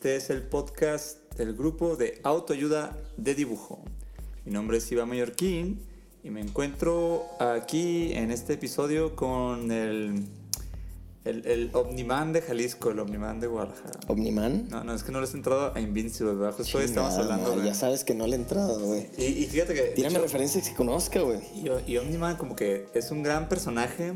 Este es el podcast del grupo de autoayuda de dibujo. Mi nombre es Iván Mallorquín y me encuentro aquí en este episodio con el, el, el Omniman de Jalisco, el Omniman de Guadalajara. ¿Omniman? No, no, es que no les he entrado a Invincible, ¿verdad? Justo hoy estamos hablando de... Ya sabes que no le he entrado, güey. Y, y fíjate que... Tírame hecho, referencias que conozca, güey. y, y Omniman como que es un gran personaje,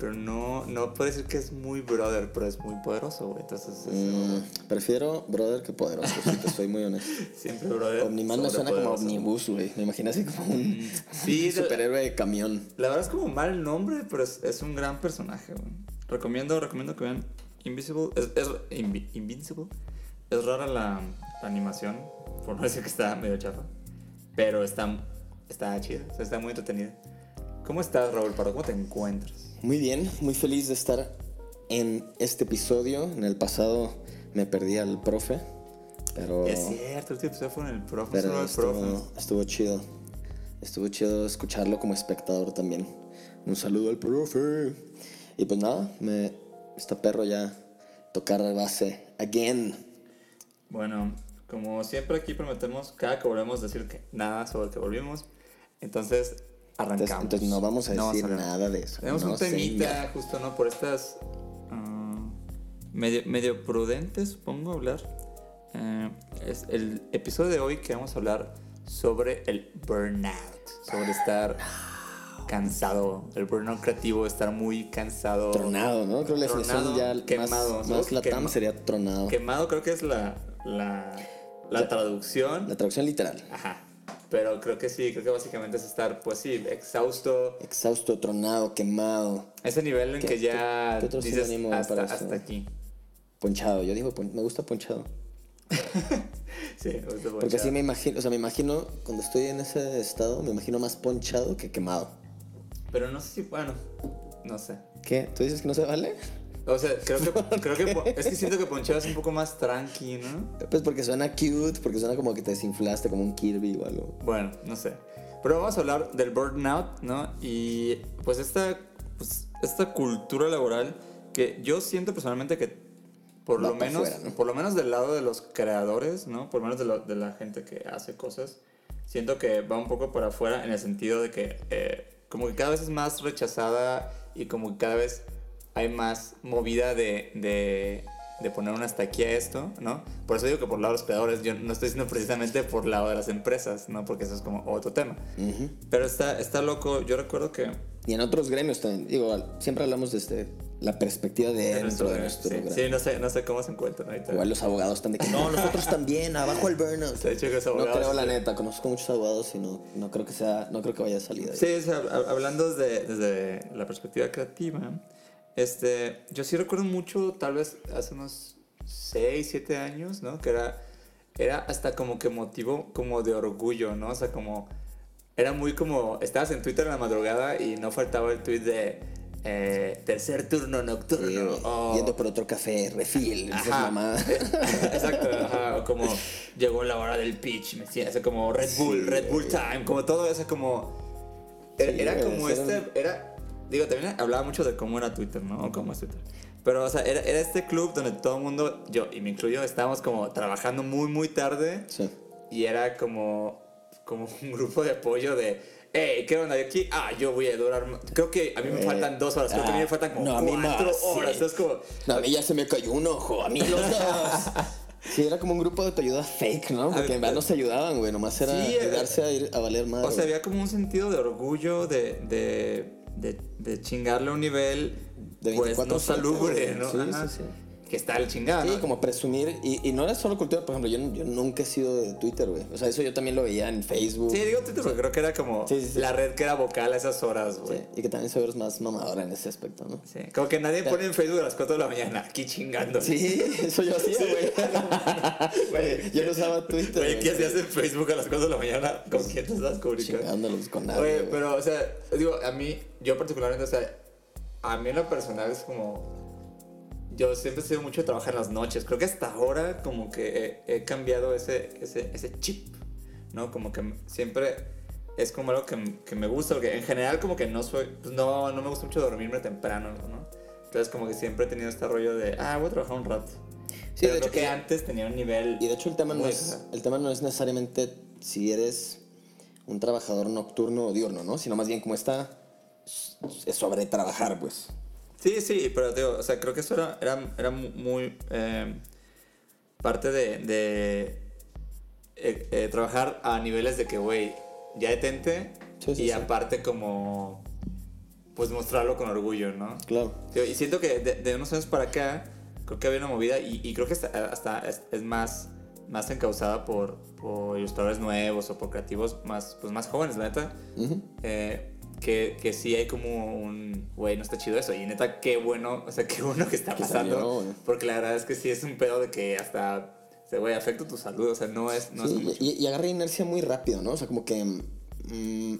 pero no, no puedo decir que es muy brother, pero es muy poderoso, güey. Entonces, es- Mm, prefiero brother que poderoso, si te soy muy honesto. siempre brother. Omniman me suena como omnibus, güey. Me imagino así como un, Sí, de- superhéroe de camión. La verdad es como mal nombre, pero es, es un gran personaje, güey. Recomiendo, recomiendo que vean Invisible. Es, es Invi- Invincible. Es rara la, la animación, por no decir que está medio chafa. Pero está, está chida, o sea, está muy entretenida. ¿Cómo estás, Raúl Pardo? ¿Cómo te encuentras? Muy bien, muy feliz de estar en este episodio. En el pasado me perdí al profe, pero, Es cierto, el último episodio fue en el profe, pero solo el profe. estuvo, estuvo chido. Estuvo chido escucharlo como espectador también. Un saludo al profe. Y pues nada, me, está perro ya tocar base again. Bueno, como siempre aquí prometemos, cada que volvemos decir que nada sobre que volvimos. Entonces, arrancamos. Entonces, entonces no vamos a decir nada de eso. Tenemos no, un temita, señor. justo, ¿no? Por estas. ah, medio, medio prudentes, supongo, hablar. Eh, es el episodio de hoy que vamos a hablar sobre el burnout. Sobre estar cansado. El burnout creativo, estar muy cansado. Tronado, ¿no? Creo que la Tronado, ya quemado, más, más latam Quema- sería tronado. Quemado, creo que es la, la, la traducción. La traducción literal. Ajá. Pero creo que sí, creo que básicamente es estar, pues sí, exhausto. Exhausto, tronado, quemado, Ese nivel en ¿Qué- que ya qué- qué otro dices hasta, para hasta aquí. ponchado. Yo digo, me gusta ponchado. Sí, me gusta Porque mucho. así me imagino, o sea, me imagino, cuando estoy en ese estado, me imagino más ponchado que quemado. Pero no sé si, bueno, no sé. ¿Qué? ¿Tú dices que no se vale? O sea, creo que, creo que es que siento que ponchado es un poco más tranqui, ¿no? Pues porque suena cute, porque suena como que te desinflaste como un Kirby o algo. Bueno, no sé. Pero vamos a hablar del burnout, ¿no? Y pues esta, pues, esta cultura laboral que yo siento personalmente que por Va lo menos, fuera, ¿no? por lo menos del lado de los creadores, ¿no? Por lo menos de, lo- de la gente que hace cosas, siento que va un poco por afuera en el sentido de que eh, como que cada vez es más rechazada y como que cada vez hay más movida de, de, de poner un hasta aquí a esto, ¿no? Por eso digo que por el lado de los creadores, yo no estoy diciendo precisamente por el lado de las empresas, ¿no? Porque eso es como otro tema. Ujú. Pero está, está loco, yo recuerdo que... Y en otros gremios también. Digo, siempre hablamos desde la perspectiva de dentro de nuestro sí, gremio. sí, no sé, no sé cómo se encuentran ahorita. Igual los abogados están de que no, nosotros también, abajo el burnout. De hecho, que No creo la neta, conozco muchos abogados y no, no creo que sea, no creo que vaya a salir de ahí. Sí, o sea, hab- hablando desde, desde la perspectiva creativa, este, yo sí recuerdo mucho, tal vez hace unos 6, 7 años, ¿no? Que era, era hasta como que motivo como de orgullo, ¿no? O sea, como, era muy como, estabas en Twitter en la madrugada y no faltaba el tweet de eh, tercer turno nocturno. Sí, güey. o- Yendo por otro café, refil, Ajá. Exacto, ajá, o como llegó la hora del pitch, me decía, o sea, como Red Bull, Sí, Red Bull. Time, como todo eso, como. Era, Sí, era güey, como este. Era, digo, también hablaba mucho de cómo era Twitter, ¿no? O cómo es Twitter. Pero, o sea, era, era este club donde todo el mundo, yo y me incluyo, estábamos como trabajando muy, muy tarde Sí. y era como, como un grupo de apoyo de. Hey, ¿qué onda? ¿Y aquí? Ah, yo voy a durar. Creo que a mí me Eh, faltan dos horas. Creo que a mí me ah, faltan como no, a mí cuatro más, sí. horas. Entonces, como. No, a mí ya se me cayó un ojo, a mí los dos. Sí, era como un grupo de autoayuda fake, ¿no? Porque en verdad no se ayudaban, güey. Nomás era Sí, eh, ayudarse a ir a valer más. O sea, había como un sentido de orgullo de, de, de, de chingarle a un nivel De pues no 24/7, salubre. ¿no? Sí, Ajá. sí, sí. Que está el chingado. Sí, ¿no? como presumir. Y, y no era solo cultura, por ejemplo, yo, yo nunca he sido de Twitter, güey. O sea, eso yo también lo veía en Facebook. Sí, digo Twitter porque creo que era como Sí, sí, sí. la red que era vocal a esas horas, Sí, güey. Y que también se ve más mamadora en ese aspecto, ¿no? Sí. Como que nadie pone en Facebook a las 4 de la mañana, aquí chingando. Sí, eso yo hacía, güey. Yo no usaba Twitter. Güey. ¿qué hacías en Facebook a las 4 de la mañana? ¿Con quién te estás comunicando? Chingándolos con nadie. Oye, güey. pero, o sea, digo, a mí, yo particularmente, o sea, a mí en lo personal es como. Yo siempre he sido mucho de trabajar en las noches. Creo que hasta ahora, como que he, he cambiado ese, ese, ese chip, ¿no? Como que siempre es como algo que, que me gusta, porque en general, como que no soy. Pues no, no me gusta mucho dormirme temprano, ¿no? Entonces, como que siempre he tenido este rollo de, ah, voy a trabajar un rato. Sí, Pero de creo hecho, que y- antes tenía un nivel. Y de hecho el tema no es, el tema no es necesariamente si eres un trabajador nocturno o diurno, ¿no? Sino más bien como está es sobre trabajar, pues. Sí, sí, pero digo, o sea, creo que eso era, era, era mu- muy eh, parte de, de eh, eh, trabajar a niveles de que, güey, ya detente Sí, sí, y sí. aparte como, pues mostrarlo con orgullo, ¿no? Claro. Digo, Y siento que de, de unos años para acá, creo que había una movida y, y creo que hasta, hasta es, es más, más encausada por, por ilustradores nuevos o por creativos más, pues más jóvenes, la neta. Que, que sí hay como un, güey, no está chido eso. Y neta, qué bueno, o sea, qué bueno que está pasando. salió, porque la verdad es que sí es un pedo de que hasta, o sea, güey, afecta tu salud. O sea, no es, no Sí, y, y agarra inercia muy rápido, ¿no? O sea, como que. mm,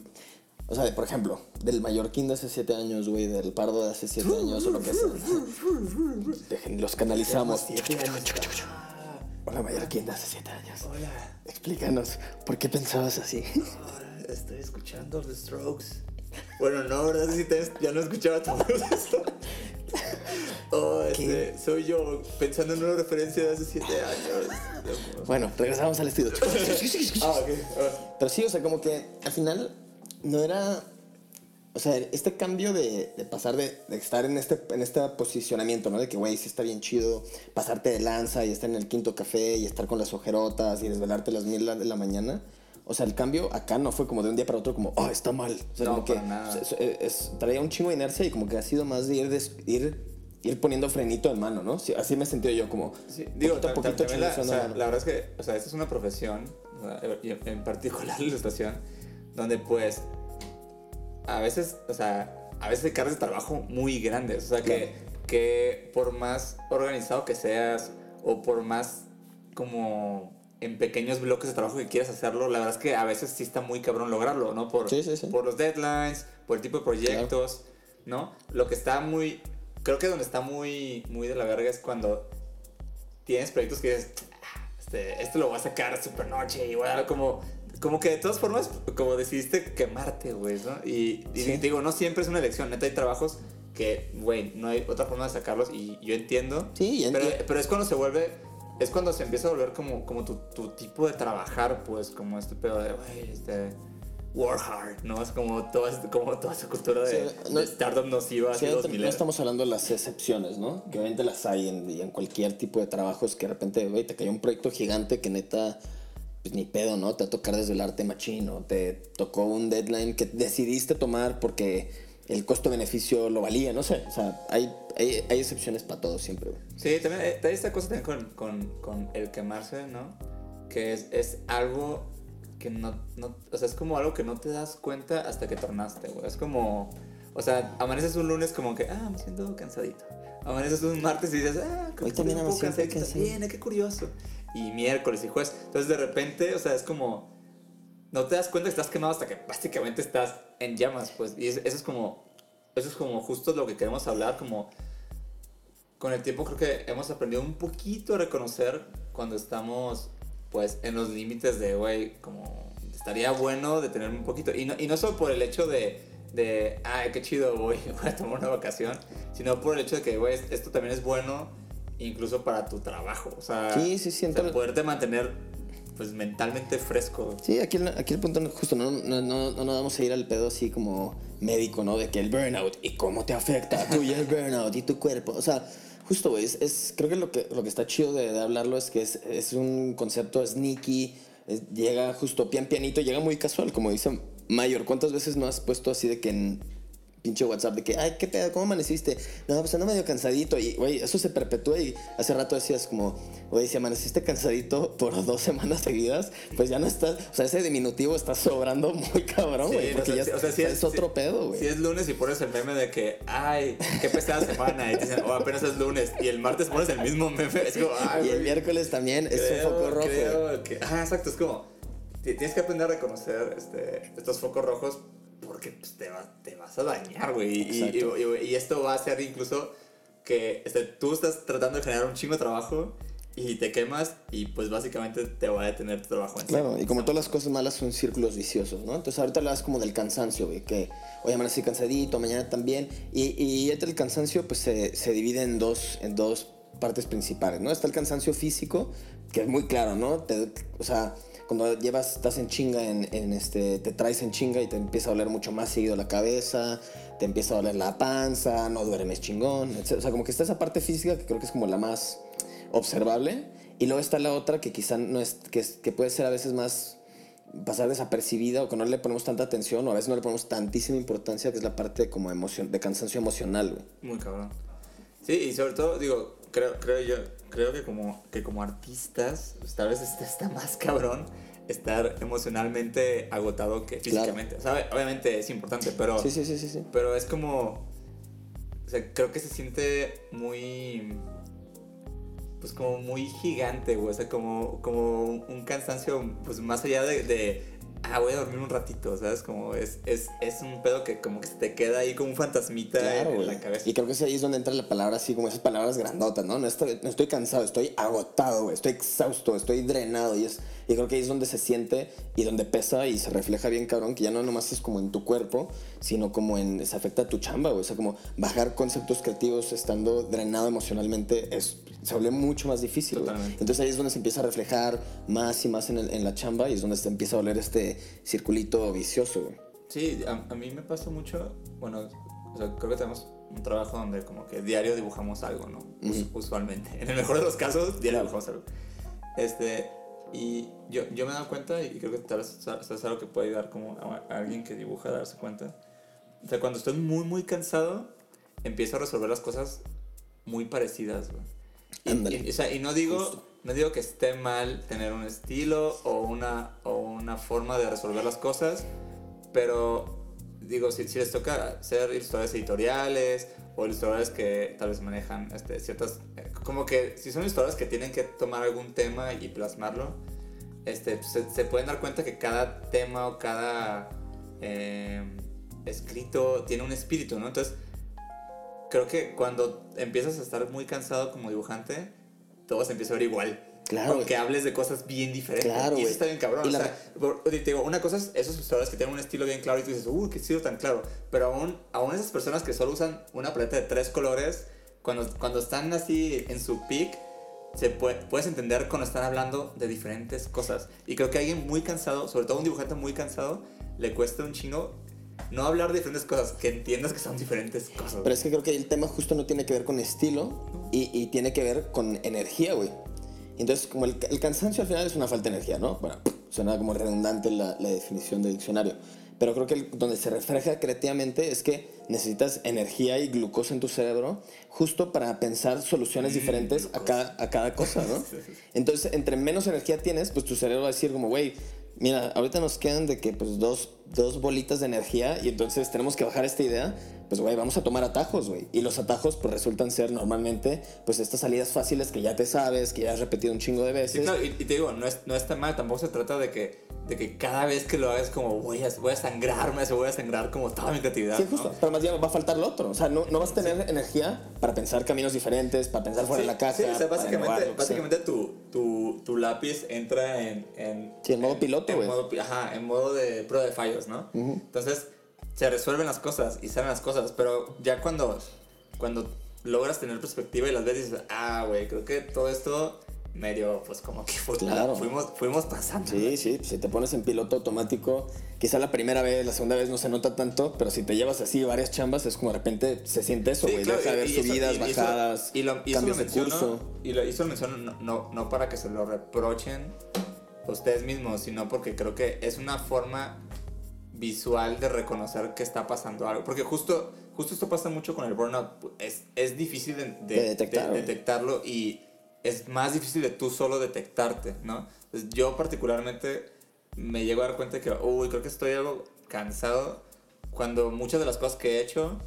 o sea, por ejemplo, del mallorquín de hace 7 años, güey, del pardo de hace 7 años, o lo que sea. Los canalizamos. Hola, mallorquín de hace 7 años. Hola, Explícanos, ¿por qué pensabas así? ahora estoy escuchando The Strokes. Bueno, no, ¿verdad? Te- ya no escuchaba todo eso. Oh, este, soy yo pensando en una referencia de hace siete años. Bueno, regresamos al estudio. Ah, ok. ah. Pero sí, o sea, como que al final no era. O sea, este cambio de, de pasar de, de estar en este, en este posicionamiento, ¿no? De que, güey, sí está bien chido pasarte de lanza y estar en el quinto café y estar con las ojerotas y desvelarte a las mil de la mañana. O sea, el cambio acá no fue como de un día para otro, como, oh, está mal. O sea, No, como que nada. es- es- es- traía un chingo de inercia y como que ha sido más de ir, ir, ir poniendo frenito en mano, ¿no? Sí, así me he sentido yo, como. Sí, digo, poquito poquito la, o sea, la verdad es que, o sea, esta es una profesión, y en particular la ilustración, donde pues a veces, o sea, a veces hay cargas de trabajo muy grandes, o sea, que, que por más organizado que seas o por más como en pequeños bloques de trabajo que quieras hacerlo, la verdad es que a veces sí está muy cabrón lograrlo, ¿no? Por, Sí, sí, sí. por los deadlines, por el tipo de proyectos, ¿no? Lo que está muy, creo que donde está muy, muy de la verga es cuando tienes proyectos que dices, "Ah, este, esto lo voy a sacar super noche y voy a dar como, como que de todas formas, como decidiste quemarte, güey, ¿no? Y, y digo, no siempre es una elección, neta hay trabajos que, güey, no hay otra forma de sacarlos y yo entiendo. Sí, pero, y- pero es cuando se vuelve, es cuando se empieza a volver como, como tu, tu tipo de trabajar, pues, como este pedo de, güey, este... Work hard, ¿no? Es como toda, este- como toda esa cultura de, Sí, no- de startup nociva Sí, no, 2000 no estamos hablando de las excepciones, ¿no? Que obviamente las hay en, cualquier tipo de trabajos que de repente, güey, te cayó un proyecto gigante que neta, pues ni pedo, ¿no? Te va a tocar desvelarte machino, te tocó un deadline que decidiste tomar porque el costo-beneficio lo valía, no sé. O sea, hay, hay, hay excepciones para todo siempre, güey. Sí, también eh, hay esta cosa también con, con, con el quemarse, ¿no? Que es, es algo que no, no, o sea, es como algo que no te das cuenta hasta que tornaste, güey. Es como, o sea, amaneces un lunes como que, ah, me siento cansadito. Amaneces un martes y dices, ah, creo Hoy también poco amanecí cansadito eh, qué curioso. Y miércoles y jueves. Entonces de repente, o sea, es como, no te das cuenta que estás quemado hasta que básicamente estás en llamas, pues. Y es- eso es como, eso es como justo lo que queremos hablar, como con el tiempo creo que hemos aprendido un poquito a reconocer cuando estamos pues en los límites de, güey, como estaría bueno detenerme un poquito. Y no, y no solo por el hecho de, de ay, qué chido, voy, voy a tomar una vacación, sino por el hecho de que, güey, esto también es bueno incluso para tu trabajo. O sea, Sí, sí, o siento- sea, poderte mantener pues mentalmente fresco. Sí, aquí, aquí el punto, justo, no, no, no, no vamos a ir al pedo así como médico, ¿no? De que el burnout y cómo te afecta tú y el burnout y tu cuerpo. O sea, justo, güey, es, es- creo que lo que, lo que está chido de, hablarlo es que es, es un concepto sneaky, llega justo pian pianito, llega muy casual, como dice Mayor. ¿Cuántas veces no has puesto así de que en pinche WhatsApp de que, ay, ¿qué pedo? ¿Cómo amaneciste? No, pues ando medio cansadito. Y, güey, eso se perpetúa y hace rato decías como, güey, si amaneciste cansadito por dos semanas seguidas, pues ya no estás, o sea, ese diminutivo está sobrando muy cabrón, Sí, güey, o porque sea, ya sí, o sea, sí es, otro sí- pedo, güey. Si es lunes y pones el meme de que, ay, qué pesada semana, y te dicen, oh, apenas es lunes, y el martes pones el mismo meme, es como, ay, y el güey, miércoles también es creo- un foco rojo. creo que- ah, exacto, es como, ti- tienes que aprender a reconocer este, estos focos rojos porque pues, te, va- te vas a dañar, güey, y, y, y- esto va a hacer incluso que este, tú estás tratando de generar un chingo de trabajo y te quemas y pues básicamente te va a detener tu trabajo en Claro, seco. y como todas las cosas malas son círculos viciosos, ¿no? Entonces ahorita hablas como del cansancio, güey, que hoy amanecí cansadito, mañana también. Y, y el cansancio, pues se, se divide en dos, en dos partes principales, ¿no? Está el cansancio físico, que es muy claro, ¿no? Te- o sea, cuando llevas, estás en chinga, en, este, te traes en chinga y te empieza a doler mucho más seguido la cabeza, te empieza a doler la panza, no duermes chingón, etc. O sea, como que está esa parte física que creo que es como la más observable. Y luego está la otra que quizá no es, que, que puede ser a veces más pasar desapercibida o que no le ponemos tanta atención o a veces no le ponemos tantísima importancia, que es la parte como emoción, de cansancio emocional. Muy cabrón. Sí, y sobre todo, digo, creo, creo yo, creo que como, que como artistas, pues, tal vez este está más cabrón estar emocionalmente agotado que Claro. físicamente. O sea, obviamente es importante, pero, Sí, sí, sí, sí, sí. pero es como, o sea, creo que se siente muy, pues como muy gigante, güey. O sea, como, como un cansancio, pues más allá de, de, ah, voy a dormir un ratito, ¿sabes? Como es, es, es un pedo que como que se te queda ahí como un fantasmita Claro, en, la cabeza. Y creo que ahí es donde entra la palabra así, como esas palabras grandotas, ¿no? No estoy, no estoy cansado, estoy agotado, güey. Estoy exhausto, estoy drenado. Y, es, y creo que ahí es donde se siente y donde pesa y se refleja bien, cabrón, que ya no nomás es como en tu cuerpo, sino como en. se afecta a tu chamba, güey. O sea, como bajar conceptos creativos estando drenado emocionalmente es, se vuelve mucho más difícil. Entonces ahí es donde se empieza a reflejar más y más en, el- en la chamba y es donde se empieza a volver este circulito vicioso, güey. Sí, a, a mí me pasa mucho, bueno, o sea, creo que tenemos un trabajo donde como que diario dibujamos algo, ¿no? Us- usualmente. En el mejor de los casos, diario dibujamos algo. Este, y yo, yo me he dado cuenta, y creo que tal vez es algo que puede ayudar como a, a alguien que dibuja a darse cuenta. O sea, cuando estoy muy, muy cansado, empiezo a resolver las cosas muy parecidas, güey. Y, y- o sea, y no digo, Justo. no digo que esté mal tener un estilo o una, o una forma de resolver las cosas, pero digo, si, les toca hacer historias editoriales o ilustradores que tal vez manejan este, ciertas, eh, como que si son ilustradores que tienen que tomar algún tema y plasmarlo, este, pues, se, pueden dar cuenta que cada tema o cada eh, escrito tiene un espíritu. Entonces, creo que cuando empiezas a estar muy cansado como dibujante, todo se empieza a ver igual. Claro, Aunque güey. hables de cosas bien diferentes. Claro, y eso güey. está bien cabrón. Y o la- sea, te digo, una cosa es esos ilustradores que tienen un estilo bien claro y tú dices, uh, qué estilo tan claro. Pero aún, aún esas personas que solo usan una paleta de tres colores, cuando, cuando están así en su peak, se puede, puedes entender cuando están hablando de diferentes cosas. Y creo que a alguien muy cansado, sobre todo un dibujante muy cansado, le cuesta un chingo no hablar de diferentes cosas, que entiendas que son diferentes cosas. Pero es que creo que el tema justo no tiene que ver con estilo y, y tiene que ver con energía, güey. Entonces, como el, el cansancio al final es una falta de energía, ¿no? Bueno, suena como redundante la, la definición del diccionario. Pero creo que el- donde se refleja creativamente es que necesitas energía y glucosa en tu cerebro justo para pensar soluciones diferentes a cada, a cada cosa, ¿no? Entonces, entre menos energía tienes, pues tu cerebro va a decir como, güey, mira, ahorita nos quedan de que pues dos, dos bolitas de energía y entonces tenemos que bajar esta idea, pues güey, vamos a tomar atajos, güey. Y los atajos pues resultan ser normalmente pues estas salidas fáciles que ya te sabes, que ya has repetido un chingo de Sí, veces. claro, y, y te digo, no, es, no está mal, tampoco se trata de que, de que cada vez que lo hagas como voy a, voy a sangrarme, se voy a sangrar como toda mi creatividad. Sí, ¿no? justo. Pero más bien va a faltar lo otro. O sea, no, no vas a tener energía para pensar caminos diferentes, para pensar fuera Sí, de la caja. sí, o sea, básicamente, básicamente tu, tu, tu lápiz entra en... en Sí, en modo piloto, en güey. modo pi- Ajá, en modo de prueba de fallos, ¿no? Entonces, se resuelven las cosas y salen las cosas, pero ya cuando, cuando logras tener perspectiva y las ves dices, ah, güey, creo que todo esto medio, pues como que fue, Claro. fuimos, fuimos pasando. Sí, sí, si te pones en piloto automático, quizá la primera vez, la segunda vez no se nota tanto, pero si te llevas así varias chambas, es como de repente se siente eso, Sí, güey. claro, Deja de y- ver subidas, y- y eso- bajadas, y lo, y cambios de menciono, curso. Y, lo, lo menciono no, no, no para que se lo reprochen ustedes mismos, sino porque creo que es una forma visual de reconocer que está pasando algo. Porque justo, justo esto pasa mucho con el burnout. Es, es difícil de, de- De detectar, de- detectarlo y es más difícil de tú solo detectarte, ¿no? Yo particularmente me llego a dar cuenta que, uy, creo que estoy algo cansado cuando muchas de las cosas que he hecho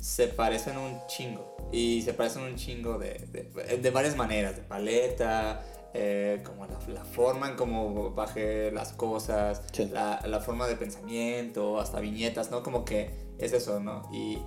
se parecen un chingo. Y se parecen un chingo de, de, de varias maneras, de paleta, eh, como la, la forma en cómo bajé las cosas, Sí. la, la forma de pensamiento, hasta viñetas, ¿no? Como que es eso, ¿no? Y,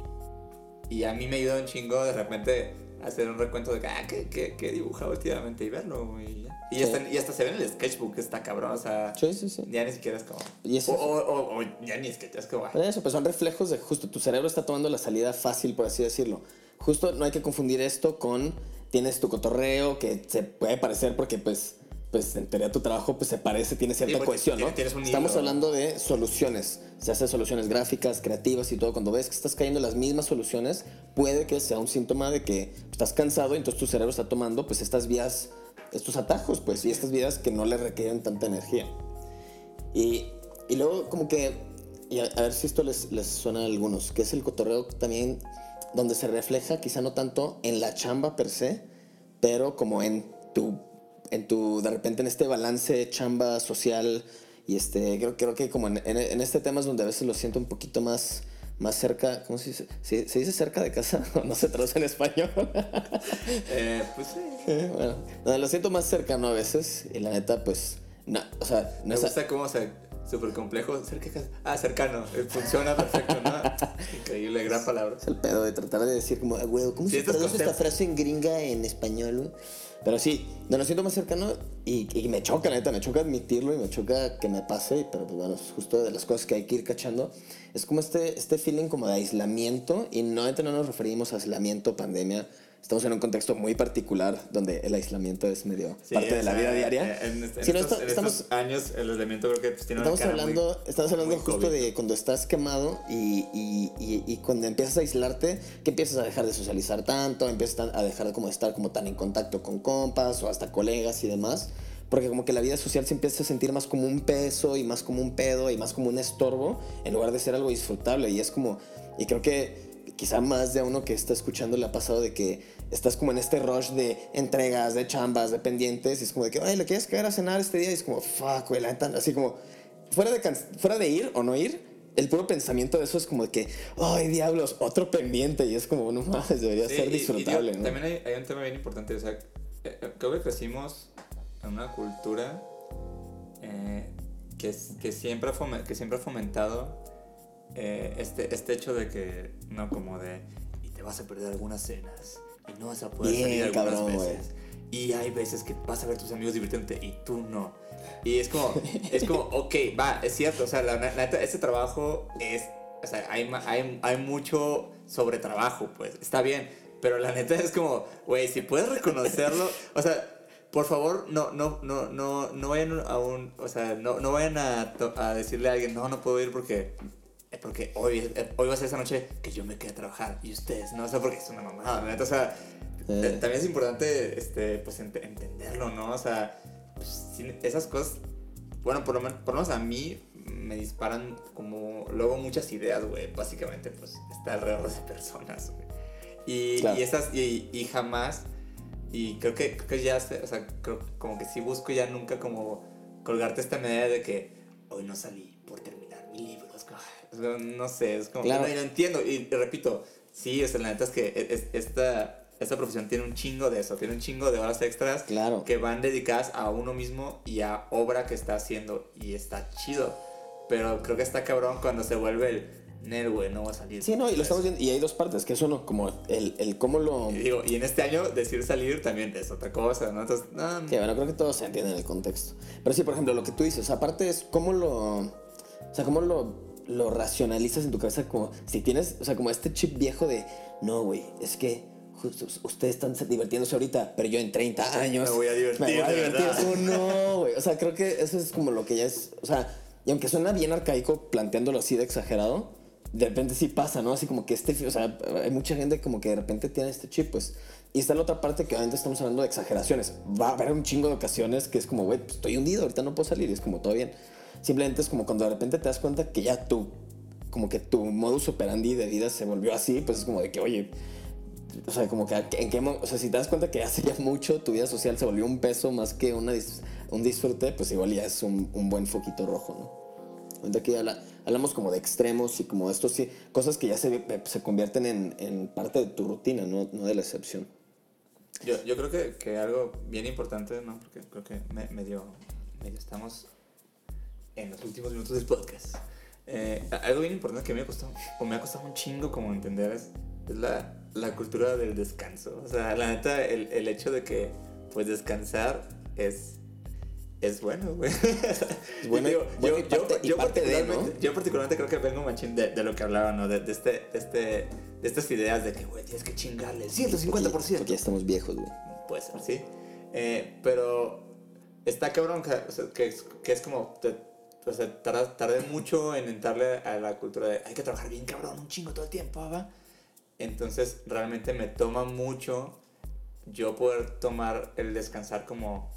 y a mí me ayuda un chingo de repente hacer un recuento de que, ah, que, que he dibujado últimamente y verlo, y ya. Y, Sí. hasta, y hasta se ve en el sketchbook, está cabrón, o sea, Sí, sí, sí. ya ni siquiera es como... Y eso- o, o, o- o ya ni es que es como... ah, Eso, pues son reflejos de justo tu cerebro está tomando la salida fácil, por así decirlo. Justo no hay que confundir esto con tienes tu cotorreo que se puede parecer porque pues pues en teoría tu trabajo pues se parece, tiene cierta porque cohesión, ¿no? Estamos hablando de soluciones, se hacen soluciones gráficas, creativas y todo. Cuando ves que estás cayendo en las mismas soluciones, puede que sea un síntoma de que estás cansado y entonces tu cerebro está tomando pues estas vías, estos atajos, pues, y estas vías que no le requieren tanta energía. Y, y luego como que, y a, a ver si esto les, les suena a algunos, que es el cotorreo también donde se refleja quizá no tanto en la chamba per se, pero como en tu, en tu, de repente en este balance chamba social y este, creo, creo que como en, en, en este tema es donde a veces lo siento un poquito más, más cerca, ¿cómo se dice? ¿Se, se dice cerca de casa? no se traduce en español. Eh, pues sí. Eh, bueno, no, lo siento más cercano a veces y la neta pues, no, o sea, no Me gusta cómo se súper complejo. Cerca, ah, cercano. eh, Funciona perfecto, ¿no? Increíble, gran palabra. Es el pedo de tratar de decir como, "Ah, güey, ¿cómo Sí, se traduce esta frase en gringa en español? güey?" Pero sí, me lo siento más cercano y, y me choca, la neta, me choca admitirlo y me choca que me pase, pero pues bueno, es justo de las cosas que hay que ir cachando. Es como este, este feeling como de aislamiento y no, no nos referimos a aislamiento, pandemia. Estamos en un contexto muy particular donde el aislamiento es medio Sí, parte de la sea, vida diaria. eh, En, en Sí, no, estos, esto- en estamos, estos años, el aislamiento creo que pues, tiene Estamos una cara hablando, muy- estamos hablando justo COVID. de cuando estás quemado y, y, y, y cuando empiezas a aislarte, que empiezas a dejar de socializar tanto, empiezas a dejar de como estar como tan en contacto con compas o hasta colegas y demás, porque como que la vida social se empieza a sentir más como un peso y más como un pedo y más como un estorbo en lugar de ser algo disfrutable y es como, y creo que quizá más de uno que está escuchando le ha pasado de que estás como en este rush de entregas, de chambas, de pendientes, y es como de que, ay, ¿le quieres caer a cenar este día? Y es como, fuck, güey, la así como, fuera de, fuera de ir o no ir, el puro pensamiento de eso es como de que, ay, diablos, otro pendiente, y es como, no mames, debería Sí, ser y- y disfrutable, digo, ¿no? También hay, hay un tema bien importante, o sea, eh, eh, creo que crecimos en una cultura eh, que, que, siempre ha que siempre ha fomentado eh, este, este hecho de que, no, como de, y te vas a perder algunas cenas, y no vas a poder Bien, salir algunas cabrón, veces. Y hay veces que vas a ver a tus amigos divirtiéndote y tú no. Y es como, es como, ok, va, es cierto, o sea, la, neta, este trabajo es, o sea, hay, hay, hay mucho sobre trabajo, pues, está bien, pero la neta es como, güey, si puedes reconocerlo, o sea, por favor, no, no, no, no, no vayan a un, o sea, no, no vayan a, a decirle a alguien, no, no puedo ir porque, porque hoy, eh, hoy va a ser esa noche que yo me quedé a trabajar y ustedes, no, o sea, porque es una mamada, neta, o sea, Eh. eh, también es importante, este, pues, ent- entenderlo, ¿no? O sea, pues, esas cosas, bueno, por lo, men- por lo menos a mí me disparan como luego muchas ideas, güey, básicamente, pues, está alrededor de personas, güey. Y, Claro. y esas, y, y jamás, y creo que, creo que ya, o sea, creo como que sí busco ya nunca como colgarte esta medida de que hoy no salí por terminar mi libro, no sé, es como, Claro. no, y lo entiendo, y, repito, sí, o sea, la neta es que e, es- esta, esta profesión tiene un chingo de eso, tiene un chingo de horas extras Claro. que van dedicadas a uno mismo y a obra que está haciendo, y está chido, pero creo que está cabrón cuando se vuelve el, Nel, güey, no va a salir. Sí, no, y lo estamos viendo, y hay dos partes, que es uno, como el, el cómo lo... Y digo, y en este año decir salir también es otra cosa, ¿no? Entonces, no, Que bueno, creo que todos se entienden el contexto. Pero sí, por ejemplo, lo que tú dices, aparte es cómo lo. O sea, cómo lo, lo racionalizas en tu cabeza, como si tienes, o sea, como este chip viejo de, no, güey, es que justo ustedes están divirtiéndose ahorita, pero yo en 30 años. Me voy a divertir, Me voy a de divertir. verdad. Es como, no, güey. O sea, creo que eso es como lo que ya es. O sea, y aunque suena bien arcaico planteándolo así de exagerado, de repente sí pasa, ¿no? Así como que este, o sea, hay mucha gente como que de repente tiene este chip, pues. Y está la otra parte que obviamente estamos hablando de exageraciones. Va a haber un chingo de ocasiones que es como, güey, pues, estoy hundido, ahorita no puedo salir, y es como todo bien. Simplemente es como cuando de repente te das cuenta que ya tú, como que tu modus operandi de vida se volvió así, pues es como de que, oye, o sea, como que, en qué o sea, si te das cuenta que hace ya mucho tu vida social se volvió un peso más que una un disfrute, pues igual ya es un, un buen foquito rojo, ¿no? Ahorita aquí habla- hablamos como de extremos y como esto sí, cosas que ya se, se convierten en, en parte de tu rutina, no, no de la excepción. Yo, yo creo que, que algo bien importante, ¿no? Porque creo que me- medio, medio estamos en los últimos minutos del podcast. Eh, algo bien importante que me ha costado, o me ha costado un chingo como entender es, es la, la cultura del descanso. O sea, la neta, el, el hecho de que, pues, descansar es... Es bueno, güey. Es bueno y- bueno y parte- y parte de, ¿no? particularmente, yo particularmente creo que vengo machín de, de lo que hablaba, ¿no? De, de este, de, este, de estas ideas de que, güey, tienes que chingarle el 150%. Porque ya estamos viejos, güey. Puede ser, sí. Eh, pero está cabrón que, o sea, que, es, que es como. te- o sea, tarda- tardé mucho en entrarle a la cultura de hay que trabajar bien cabrón, un chingo todo el tiempo, ¿va? Entonces realmente me toma mucho yo poder tomar el descansar como.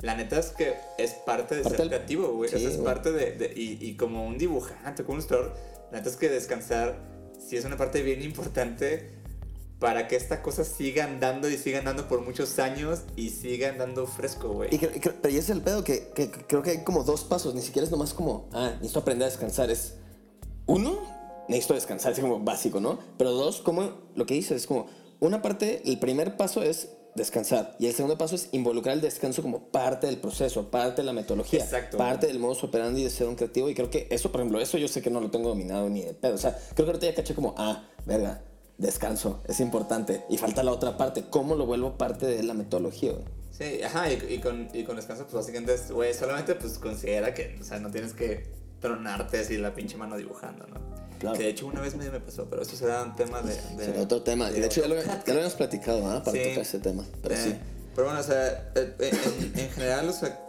La neta es que es parte de Parte ser del- creativo, güey. Sí, es güey. parte de. de- y, y como un dibujante, como un ilustrador, la neta es que descansar sí es una parte bien importante para que esta cosa siga andando y siga andando por muchos años y siga andando fresco, güey. Y, y pero ese es el pedo que, que- que creo que hay como dos pasos, ni siquiera es nomás como, ah, necesito aprender a descansar, es uno, necesito descansar, es como básico, ¿no? Pero dos, como lo que dices, es como, una parte, el primer paso es descansar y el segundo paso es involucrar el descanso como parte del proceso, parte de la metodología, Exacto. parte del modus operandi de ser un creativo y creo que eso, por ejemplo, eso yo sé que no lo tengo dominado ni de pedo, o sea, creo que ahorita ya caché como, ah, verga, descanso, es importante y falta la otra parte, ¿cómo lo vuelvo parte de la metodología? güey? Sí, ajá, y, y con, y con descanso, pues básicamente es, güey, solamente pues considera que, o sea, no tienes que tronarte así la pinche mano dibujando, ¿no? Claro. Que de hecho una vez medio me pasó, pero eso será un tema de... de Será otro tema. Y de hecho ya lo, ya lo habíamos platicado, ¿ah? Para Sí. tocar ese tema. Pero Eh, sí. Pero bueno, o sea, eh, eh, en, en general, o sea,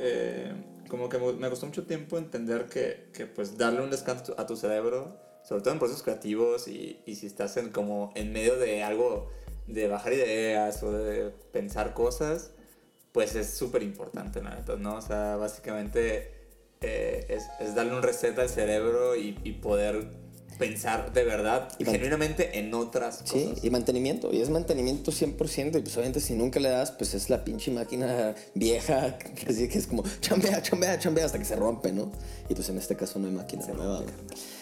eh, como que me me costó mucho tiempo entender que, que, pues darle un descanso a tu cerebro, sobre todo en procesos creativos y, y si estás en, como en medio de algo de bajar ideas o de pensar cosas, pues es súper importante, la neta, ¿no? O sea, básicamente eh, es, es darle un reset al cerebro y, y poder pensar de verdad, Y genuinamente en otras Sí, cosas. y mantenimiento. Y es mantenimiento 100%. Y pues obviamente si nunca le das, pues es la pinche máquina vieja que, así que es como chambea, chambea, chambea hasta que se rompe, ¿no? Y pues en este caso no hay máquina nueva. güey.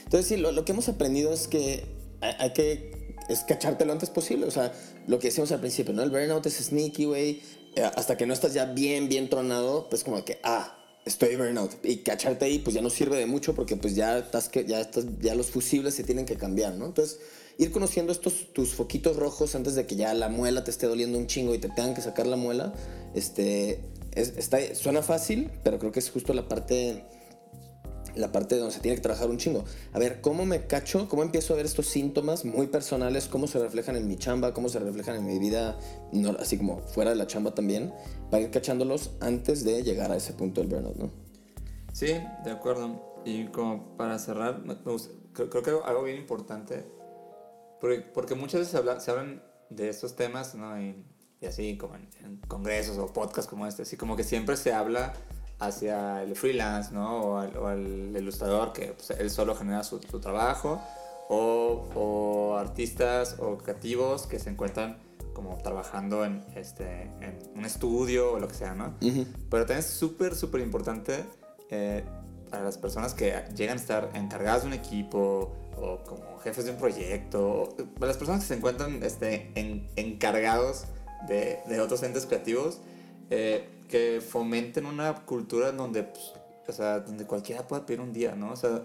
Entonces sí, lo, que hemos aprendido es que hay, que es cacharte lo antes posible. O sea, lo que decíamos al principio, ¿no? El burnout es sneaky, güey. Eh, hasta que no estás ya bien, bien tronado, pues como que, ah, estoy burnout. Y cacharte ahí, pues ya no sirve de mucho porque pues ya estás, que, ya estás, ya los fusibles se tienen que cambiar, ¿no? Entonces, ir conociendo estos, tus foquitos rojos antes de que ya la muela te esté doliendo un chingo y te tengan que sacar la muela, este, es- está, suena fácil, pero creo que es justo la parte la parte donde se tiene que trabajar un chingo. A ver, ¿cómo me cacho? ¿Cómo empiezo a ver estos síntomas muy personales? ¿Cómo se reflejan en mi chamba? ¿Cómo se reflejan en mi vida? no- así como fuera de la chamba también. Para ir cachándolos antes de llegar a ese punto del burnout, ¿no? Sí, de acuerdo. Y como para cerrar, creo, que algo, algo bien importante, porque, porque muchas veces se, habla- se hablan de estos temas, ¿no? Y, así como en congresos o podcasts como este, así como que siempre se habla hacia el freelance, ¿no? O al, o al ilustrador que pues, él solo genera su, su trabajo, o, o artistas o creativos que se encuentran como trabajando en, este, en un estudio o lo que sea, ¿no? Pero también es súper, súper importante eh, para las personas que llegan a estar encargadas de un equipo o como jefes de un proyecto, o para las personas que se encuentran este, en- encargados de, de otros entes creativos, eh, que fomenten una cultura donde, pues, o sea, donde cualquiera pueda pedir un día, ¿no? O sea,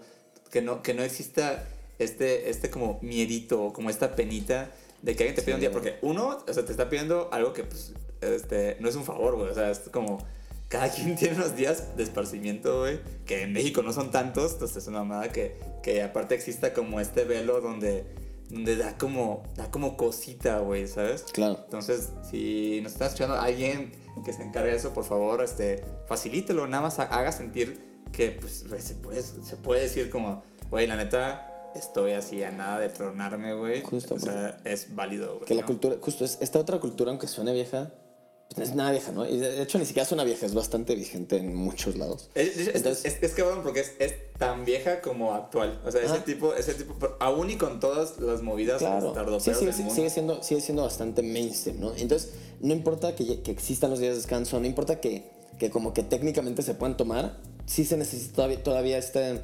que no, que no exista este, este como miedito o como esta penita de que alguien te pida un día, porque uno, o sea, te está pidiendo algo que, pues, este, no es un favor, güey, o sea, es como, cada quien tiene unos días de esparcimiento, güey, que en México no son tantos, entonces es una mamada que, que aparte exista como este velo donde, donde da como, da como cosita, güey, ¿sabes? Claro. Entonces, si nos está escuchando alguien que se encargue de eso, por favor, este, facilítelo, nada más ha- haga sentir que pues, se, puede, se puede decir como, güey, la neta, estoy así a nada de tronarme, güey. Justo, o sea, es válido, güey. Que la ¿no? cultura, justo es esta otra cultura, aunque suene vieja, pues, es nada vieja, ¿no? Y de hecho ni siquiera es una vieja, es bastante vigente en muchos lados. Es, es, Entonces- es, es que bueno, porque es, tan vieja como actual. O sea, ese Ajá. tipo, ese tipo, aún y con todas las movidas Claro, sí, del mundo. sigue siendo, sigue siendo bastante mainstream, ¿no? Entonces, no importa que, existan los días de descanso, no importa que, que como que técnicamente se puedan tomar, sí se necesita todavía, todavía este,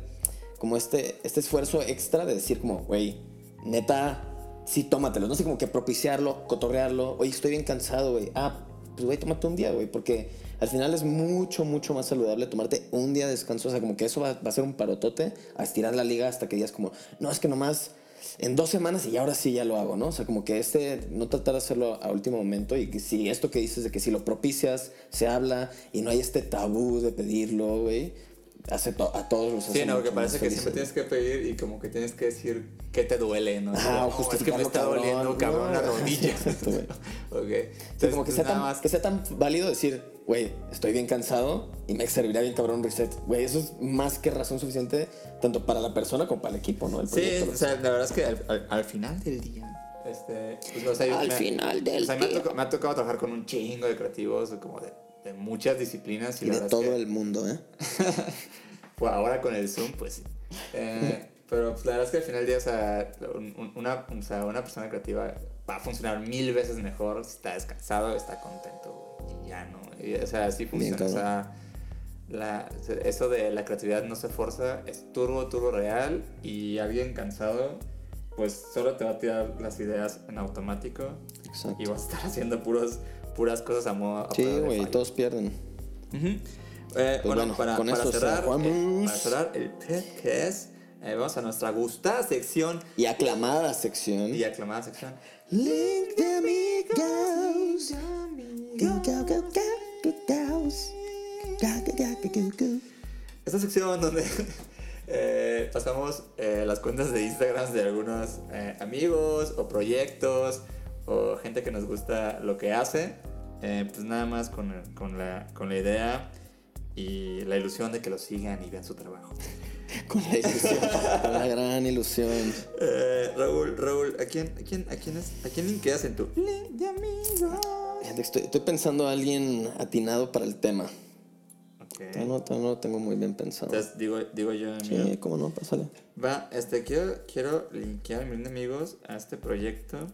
como este, este esfuerzo extra de decir como, güey, neta, sí tómatelo, no sé, como que propiciarlo, cotorrearlo, oye, estoy bien cansado, güey, ah, pues güey, tómate un día, güey, porque al final es mucho, mucho más saludable tomarte un día de descanso, o sea, como que eso va, va a ser un parotote a estirar la liga hasta que digas como, no, es que nomás en dos semanas y ahora sí ya lo hago, ¿no? O sea, como que este, no tratar de hacerlo a último momento y que si esto que dices de que si lo propicias, se habla y no hay este tabú de pedirlo, güey, hace to- a todos los Sí, hace no, mucho que parece que siempre tienes que pedir y como que tienes que decir que te duele, ¿no? Ajá, o Como, "No, es que me está cabrón". doliendo, cabrón, la No. rodilla. Exacto, güey. ok. Sí, Entonces, como que sea, tan, más. que sea tan válido decir, güey, estoy bien cansado y me serviría bien cabrón un reset. Güey, eso es más que razón suficiente tanto para la persona como para el equipo, ¿no? El Sí, o sea, la verdad es que al, al- al final del día, este, pues, o sea, Al me- final del o sea, me ha, día. tocado, me ha tocado trabajar con un chingo de creativos, como de, de muchas disciplinas y, y de todo que, el mundo, ¿eh? pues, ahora con el Zoom, pues sí. Eh, pero pues, la verdad es que al final del día, o sea, un- un- una, o sea, una persona creativa va a funcionar mil veces mejor si está descansado, está contento y ya no. Y, o sea, así Bien, funciona. O sea, la- eso de la creatividad no se forza, es turbo, turbo real y alguien cansado, pues solo te va a tirar las ideas en automático Exacto. y vas a estar haciendo puros, puras cosas a modo. a Sí, güey, todos pierden. Ujú. Eh, bueno, bueno, para, con para cerrar, eh, para cerrar el podcast, eh, vamos a nuestra gustada sección Y aclamada sección. y aclamada sección. Link de amigos. Esta sección donde eh, pasamos eh, las cuentas de Instagram de algunos eh, amigos o proyectos o gente que nos gusta lo que hace, eh, pues nada más con, con, la, con la idea y la ilusión de que lo sigan y vean su trabajo. Con la ilusión, con la gran ilusión. Eh, Raúl, Raúl, ¿a quién, a quién, a quién, es, ¿a quién linkeas en tu link de amigos? Estoy, estoy pensando a alguien atinado para el tema. Ok. Todavía no, todavía no lo tengo muy bien pensado. Entonces digo, digo yo, amigo. Sí, cómo no, pásale. Va, este, quiero, quiero linkear a mis amigos a este proyecto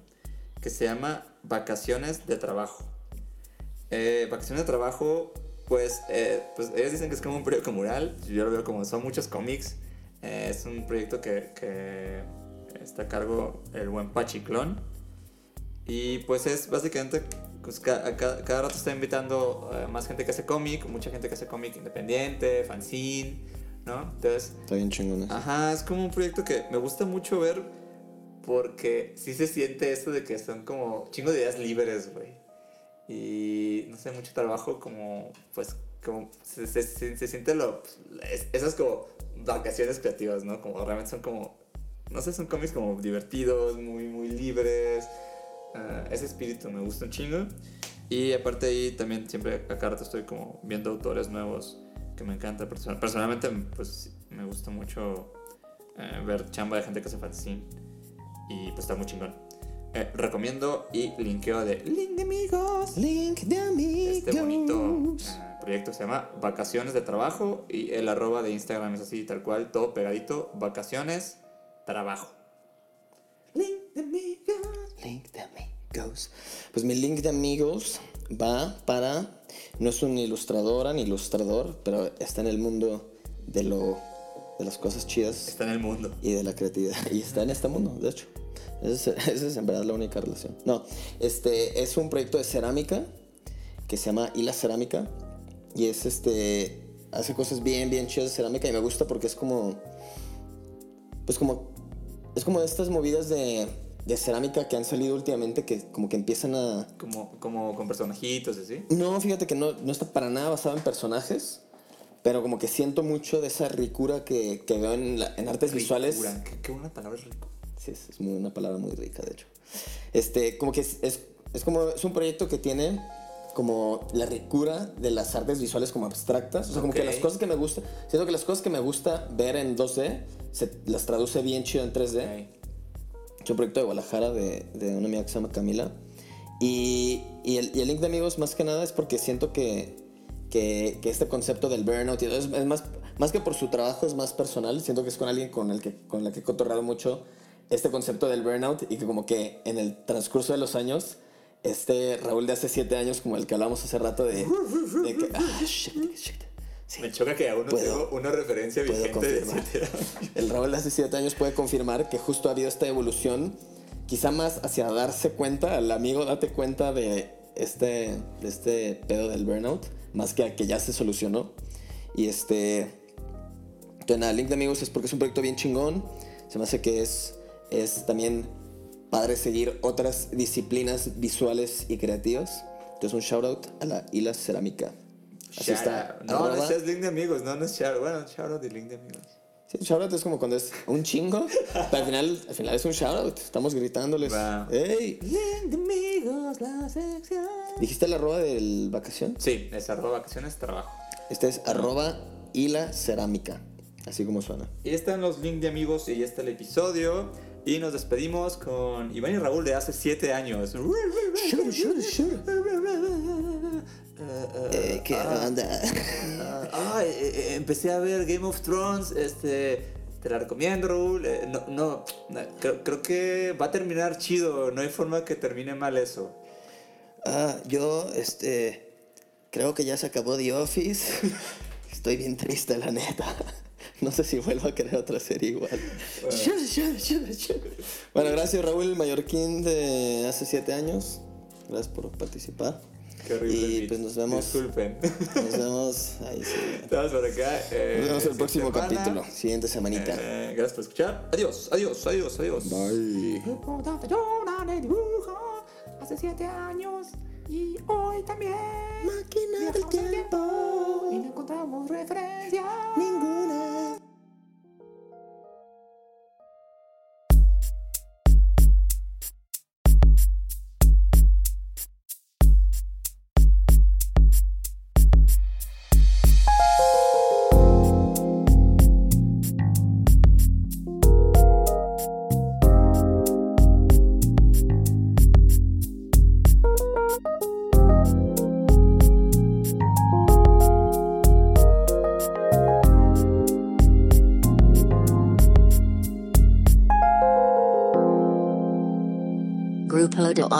que se llama Vacaciones de Trabajo. Eh, Vacaciones de Trabajo, pues, eh, pues ellos dicen que es como un periódico mural, yo lo veo como son muchos cómics, Eh, es un proyecto que, que está a cargo el buen Pachiclón y pues es básicamente, pues, ca- a ca- cada, rato está invitando a más gente que hace cómic, mucha gente que hace cómic independiente, fanzine, ¿no? Entonces... Está bien chingón. Ajá, es como un proyecto que me gusta mucho ver porque sí se siente esto de que son como chingo de ideas libres, güey. Y no sé, mucho trabajo como, pues, como se, se, se- se siente lo... es- esas como vacaciones creativas, ¿no? Como realmente son como, no sé, son cómics como divertidos, muy, muy libres. Ah, ese espíritu me gusta un chingo. Y aparte ahí también siempre a cada rato estoy como viendo autores nuevos que me encanta. Person- Personalmente pues me gusta mucho eh, ver chamba de gente que hace fanzine. Y pues está muy chingón. Eh, recomiendo y linkeo de Link de Amigos. Link de amigos. Este bonito eh, proyecto se llama Vacaciones de Trabajo y el arroba de Instagram es así, tal cual, todo pegadito. Vacaciones, trabajo. Link de Amigos. Link de amigos. Pues mi link de amigos va para. No es un ilustradora ni ilustrador, pero está en el mundo de lo. de las cosas chidas Está en el mundo. y de la creatividad. Y está en este mundo, de hecho. Esa es, esa es en verdad la única relación. No, este es un proyecto de cerámica que se llama Hila Cerámica. Y es este. Hace cosas bien, bien chidas de cerámica. Y me gusta porque es como. Pues como. Es como estas movidas de, de cerámica que han salido últimamente que como que empiezan a. Como, como con personajitos y así. No, fíjate que no, no está para nada basado en personajes. Pero como que siento mucho de esa ricura que, que veo en, la- en artes visuales. Ricura. Qué, qué buena palabra es rico. Sí, es, es muy- una palabra muy rica, de hecho. Este, como que es, es, es como, es un proyecto que tiene como la ricura de las artes visuales como abstractas. O sea, como que Ok. las cosas que me gusta, siento que las cosas que me gusta ver en 2D, se las traduce bien chido en 3D. Ok. Es un proyecto de Guadalajara de, de una amiga que se llama Camila. Y, y el, y el link de amigos más que nada es porque siento que, que, que este concepto del burnout y todo es, es más, más que por su trabajo, es más personal. Siento que es con alguien con el que, con la que he cotorrado mucho este concepto del burnout y que como que en el transcurso de los años, este Raúl de hace siete años, como el que hablamos hace rato de, de que... Ah, shit, shit. Sí. Me choca que aún no tengo una referencia vigente de confirmar. siete años. El Raúl de hace 7 años puede confirmar que justo ha habido esta evolución, quizá más hacia darse cuenta, al amigo date cuenta de este, de este pedo del burnout, más que a que ya se solucionó. Y este. Entonces, nada, link de amigos es porque es un proyecto bien chingón. Se me hace que es, es también padre seguir otras disciplinas visuales y creativas. Entonces, un shout out a la Hila Cerámica. Así Shout está. out. No, no arroba- es link de amigos, no, no es shout Bueno, shout out de link de amigos. Sí, un shoutout es como cuando es un chingo, pero al final, al final es un shoutout. Estamos gritándoles. Va. ¡Ey! Link de amigos, la sección. ¿Dijiste la arroba del vacación? Sí, es arroba vacaciones trabajo. Este es arroba hila cerámica. Así como suena. Y están los links de amigos y ya está el episodio. Y nos despedimos con Iván y Raúl de hace 7 años. Sure, sure, sure. Eh, ¿Qué onda? Ah, eh, eh, empecé a ver Game of Thrones. Este, te la recomiendo, Raúl. Eh, no, no, no, creo, creo que va a terminar chido. No hay forma que termine mal eso. Ah, yo, este. Creo que ya se acabó The Office. Estoy bien triste, la neta. No sé si vuelvo a querer otra serie igual. Bueno, gracias Raúl Mallorquín de hace siete años. Gracias por participar. Qué horrible. Y pitch. pues nos vemos. Disculpen. Nos vemos. Ahí sí. Estamos por acá. eh, Nos vemos el próximo semana. capítulo. Siguiente semanita. Eh, gracias por escuchar. Adiós, adiós, adiós, adiós. Bye. hace siete años y hoy también. Máquina del el tiempo. y no encontramos referencia. Ninguna.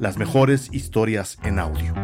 las mejores historias en audio.